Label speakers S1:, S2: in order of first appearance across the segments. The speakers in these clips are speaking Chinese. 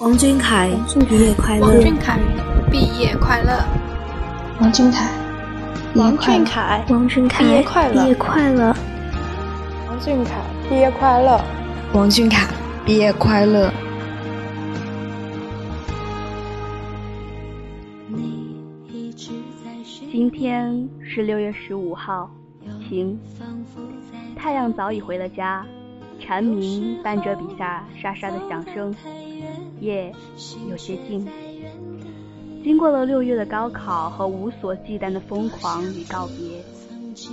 S1: 王俊凯毕业快乐！
S2: 王俊凯毕业快乐！
S3: 王俊凯，
S4: 王俊凯，
S1: 王俊凯
S4: 毕业快乐！
S1: 毕业快乐！
S4: 王俊凯毕业快乐！
S3: 王俊凯毕业快乐！
S5: 今天是六月十五号，晴，太阳早已回了家。蝉鸣伴着笔下沙沙的响声，夜有些近。经过了六月的高考和无所忌惮的疯狂与告别，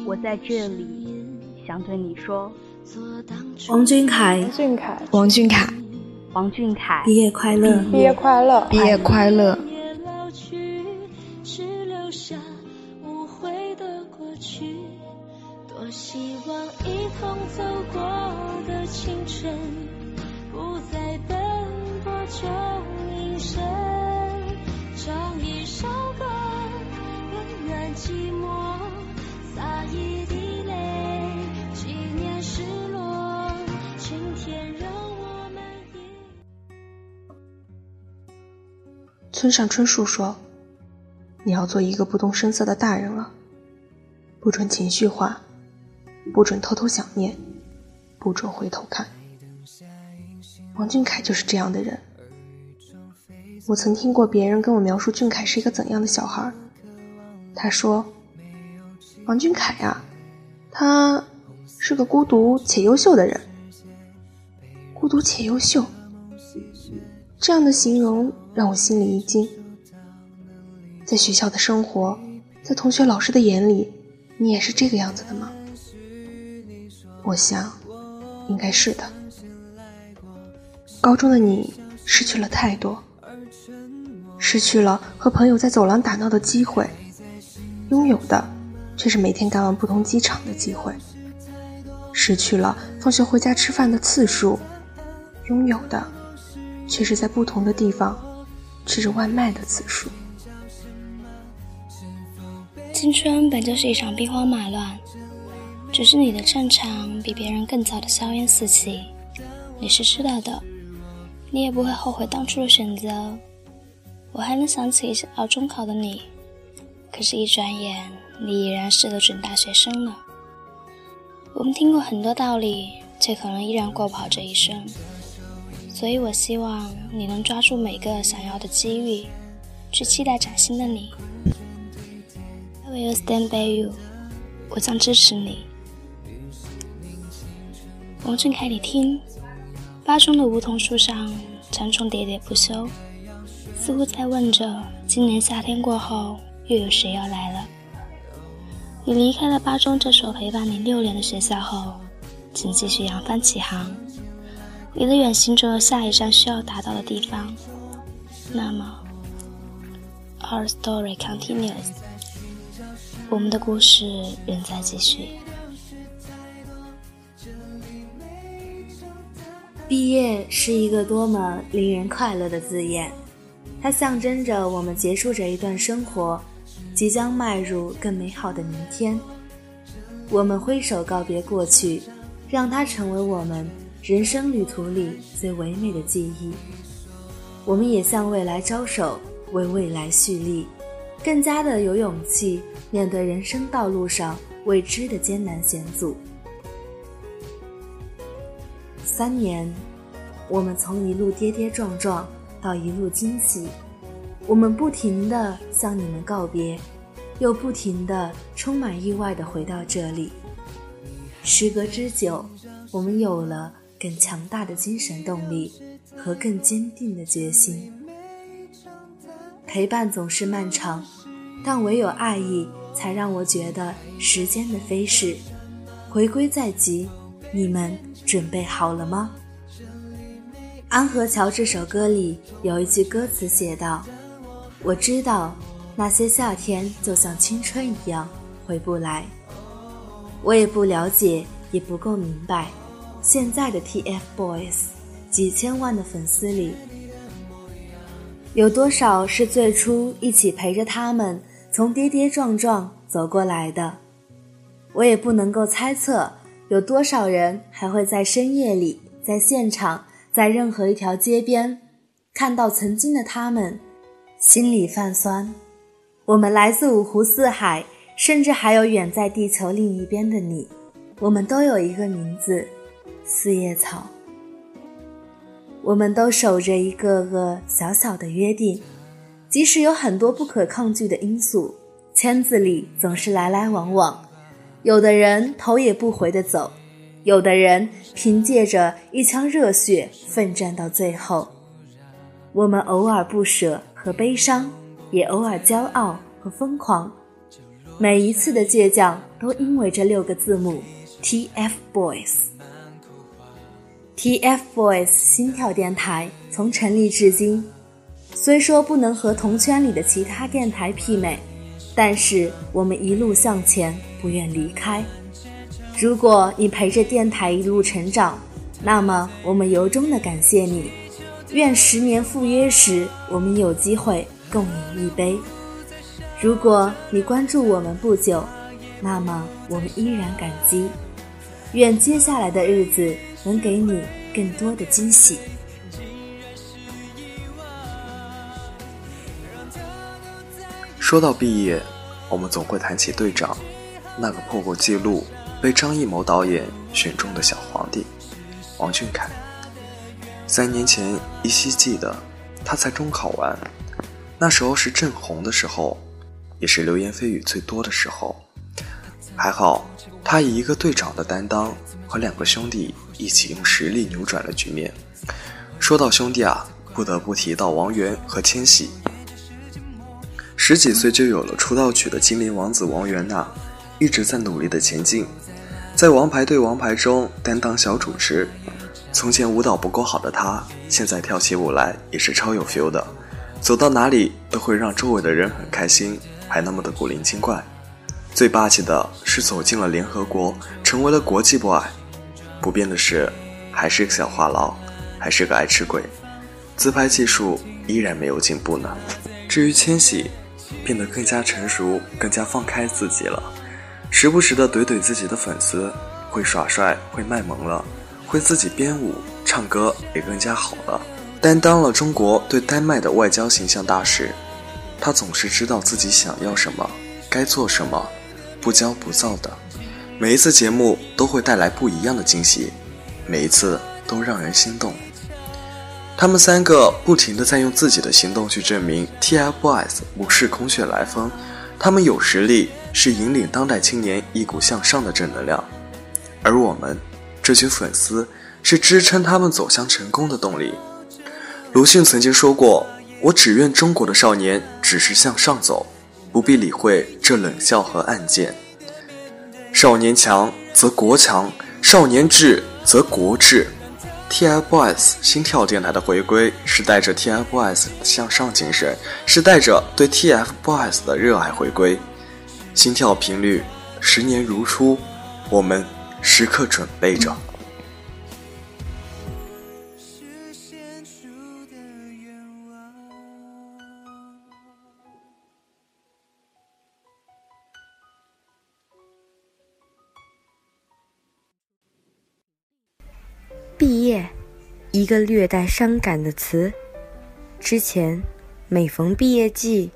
S5: 我在这里想对你说：
S1: 王俊凯，
S4: 王俊凯，
S3: 王俊凯，
S5: 王俊凯，
S1: 毕业快乐！
S4: 毕业快乐！
S3: 毕业快乐！村上春树说：“你要做一个不动声色的大人了，不准情绪化。”不准偷偷想念，不准回头看。王俊凯就是这样的人。我曾听过别人跟我描述俊凯是一个怎样的小孩。他说：“王俊凯呀，他是个孤独且优秀的人。孤独且优秀，这样的形容让我心里一惊。在学校的生活，在同学老师的眼里，你也是这个样子的吗？”我想，应该是的。高中的你失去了太多，失去了和朋友在走廊打闹的机会，拥有的却是每天赶往不同机场的机会；失去了放学回家吃饭的次数，拥有的却是在不同的地方吃着外卖的次数。
S6: 青春本就是一场兵荒马乱。只是你的战场比别人更早的硝烟四起，你是知道的，你也不会后悔当初的选择。我还能想起熬中考的你，可是，一转眼你已然是个准大学生了。我们听过很多道理，却可能依然过不好这一生。所以我希望你能抓住每个想要的机遇，去期待崭新的你。I will stand by you，我将支持你。王俊凯，你听，巴中的梧桐树上蝉虫喋喋不休，似乎在问着：今年夏天过后，又有谁要来了？你离开了巴中这所陪伴你六年的学校后，请继续扬帆起航，你的远行着下一站需要达到的地方。那么，Our story continues，我们的故事仍在继续。
S1: 毕业是一个多么令人快乐的字眼，它象征着我们结束这一段生活，即将迈入更美好的明天。我们挥手告别过去，让它成为我们人生旅途里最唯美的记忆。我们也向未来招手，为未来蓄力，更加的有勇气面对人生道路上未知的艰难险阻。三年，我们从一路跌跌撞撞到一路惊喜，我们不停地向你们告别，又不停地充满意外地回到这里。时隔之久，我们有了更强大的精神动力和更坚定的决心。陪伴总是漫长，但唯有爱意才让我觉得时间的飞逝回归在即。你们准备好了吗？《安河桥》这首歌里有一句歌词写道：“我知道那些夏天就像青春一样回不来。”我也不了解，也不够明白，现在的 TFBOYS 几千万的粉丝里，有多少是最初一起陪着他们从跌跌撞撞走过来的？我也不能够猜测。有多少人还会在深夜里，在现场，在任何一条街边，看到曾经的他们，心里泛酸。我们来自五湖四海，甚至还有远在地球另一边的你。我们都有一个名字——四叶草。我们都守着一个个小小的约定，即使有很多不可抗拒的因素，圈子里总是来来往往。有的人头也不回地走，有的人凭借着一腔热血奋战到最后。我们偶尔不舍和悲伤。也偶尔骄傲和疯狂，每一次的倔强都因为这六个字母 TFBOYS。TFBOYS 心跳电台从成立至今，虽说不能和同圈里的其他电台媲美，但是我们一路向前，不愿离开。如果你陪着电台一路成长，那么我们由衷的感谢你。愿十年赴约时，我们有机会。共饮一杯。如果你关注我们不久，那么我们依然感激。愿接下来的日子能给你更多的惊喜。
S7: 说到毕业，我们总会谈起队长，那个破过记录、被张艺谋导演选中的小皇帝王俊凯。三年前依稀记得，他才中考完。那时候是正红的时候，也是流言蜚语最多的时候。还好，他以一个队长的担当和两个兄弟一起用实力扭转了局面。说到兄弟啊，不得不提到王源和千玺。十几岁就有了出道曲的精灵王子王源呐，一直在努力的前进，在王牌对王牌中担当小主持。从前舞蹈不够好的他，现在跳起舞来也是超有 feel 的。走到哪里都会让周围的人很开心，还那么的古灵精怪。最霸气的是走进了联合国，成为了国际 boy。不变的是，还是个小话痨，还是个爱吃鬼，自拍技术依然没有进步呢。至于千玺，变得更加成熟，更加放开自己了，时不时的怼怼自己的粉丝，会耍帅，会卖萌了，会自己编舞，唱歌也更加好了。担当了中国对丹麦的外交形象大使，他总是知道自己想要什么，该做什么，不骄不躁的。每一次节目都会带来不一样的惊喜，每一次都让人心动。他们三个不停的在用自己的行动去证明 TFBOYS 不是空穴来风，他们有实力，是引领当代青年一股向上的正能量。而我们这群粉丝，是支撑他们走向成功的动力。鲁迅曾经说过：“我只愿中国的少年只是向上走，不必理会这冷笑和暗箭。少年强则国强，少年智则国智。” TFBOYS 心跳电台的回归是带着 TFBOYS 向上精神，是带着对 TFBOYS 的热爱回归。心跳频率十年如初，我们时刻准备着。
S1: 一个略带伤感的词。之前，每逢毕业季，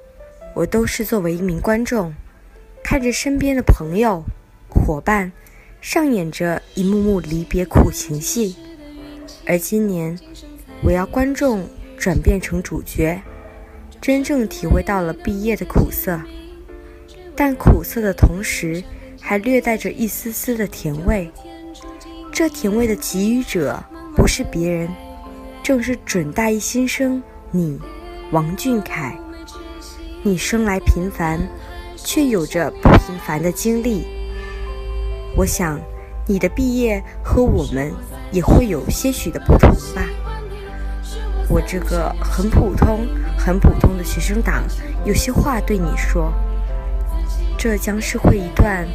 S1: 我都是作为一名观众，看着身边的朋友、伙伴上演着一幕幕离别苦情戏。而今年，我要观众转变成主角，真正体会到了毕业的苦涩。但苦涩的同时，还略带着一丝丝的甜味。这甜味的给予者不是别人，正是准大一新生你，王俊凯。你生来平凡，却有着不平凡的经历。我想，你的毕业和我们也会有些许的不同吧。我这个很普通、很普通的学生党，有些话对你说。这将是会一段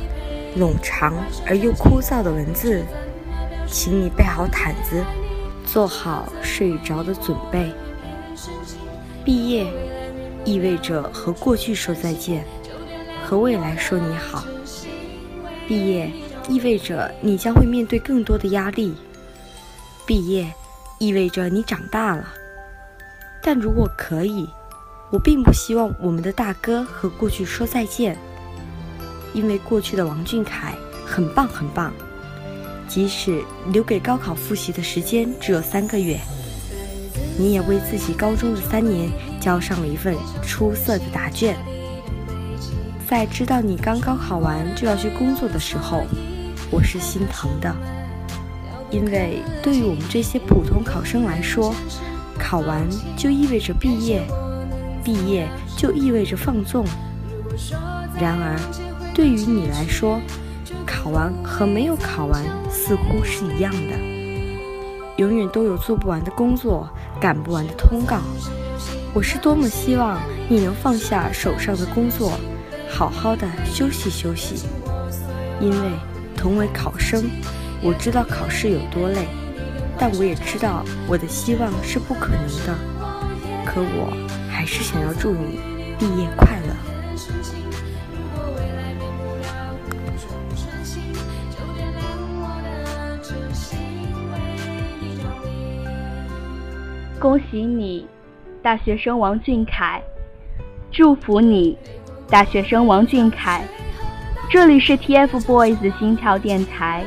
S1: 冗长而又枯燥的文字。请你备好毯子，做好睡着的准备。毕业意味着和过去说再见，和未来说你好。毕业意味着你将会面对更多的压力。毕业意味着你长大了。
S8: 但如果可以，我并不希望我们的大哥和过去说再见，因为过去的王俊凯很棒很棒，即使留给高考复习的时间只有三个月，你也为自己高中的三年交上了一份出色的答卷。在知道你刚高考完就要去工作的时候，我是心疼的，因为对于我们这些普通考生来说，考完就意味着毕业。毕业就意味着放纵，然而，对于你来说，考完和没有考完似乎是一样的。永远都有做不完的工作，赶不完的通告。我是多么希望你能放下手上的工作，好好的休息休息。因为同为考生，我知道考试有多累，但我也知道我的希望是不可能的。可我。还是想要祝你毕业快乐。
S5: 恭喜你，大学生王俊凯！祝福你，大学生王俊凯！这里是 TFBOYS 心跳电台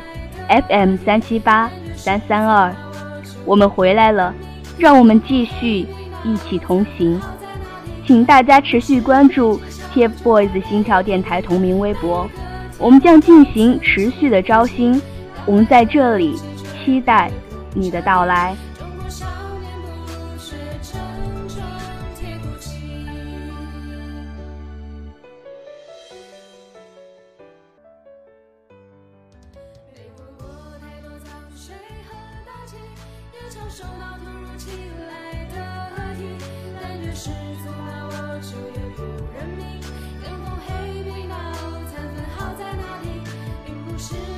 S5: ，FM 三七八三三二，我们回来了，让我们继续一起同行。请大家持续关注 TFBOYS 心跳电台同名微博，我们将进行持续的招新，我们在这里期待你的到来。
S9: 是。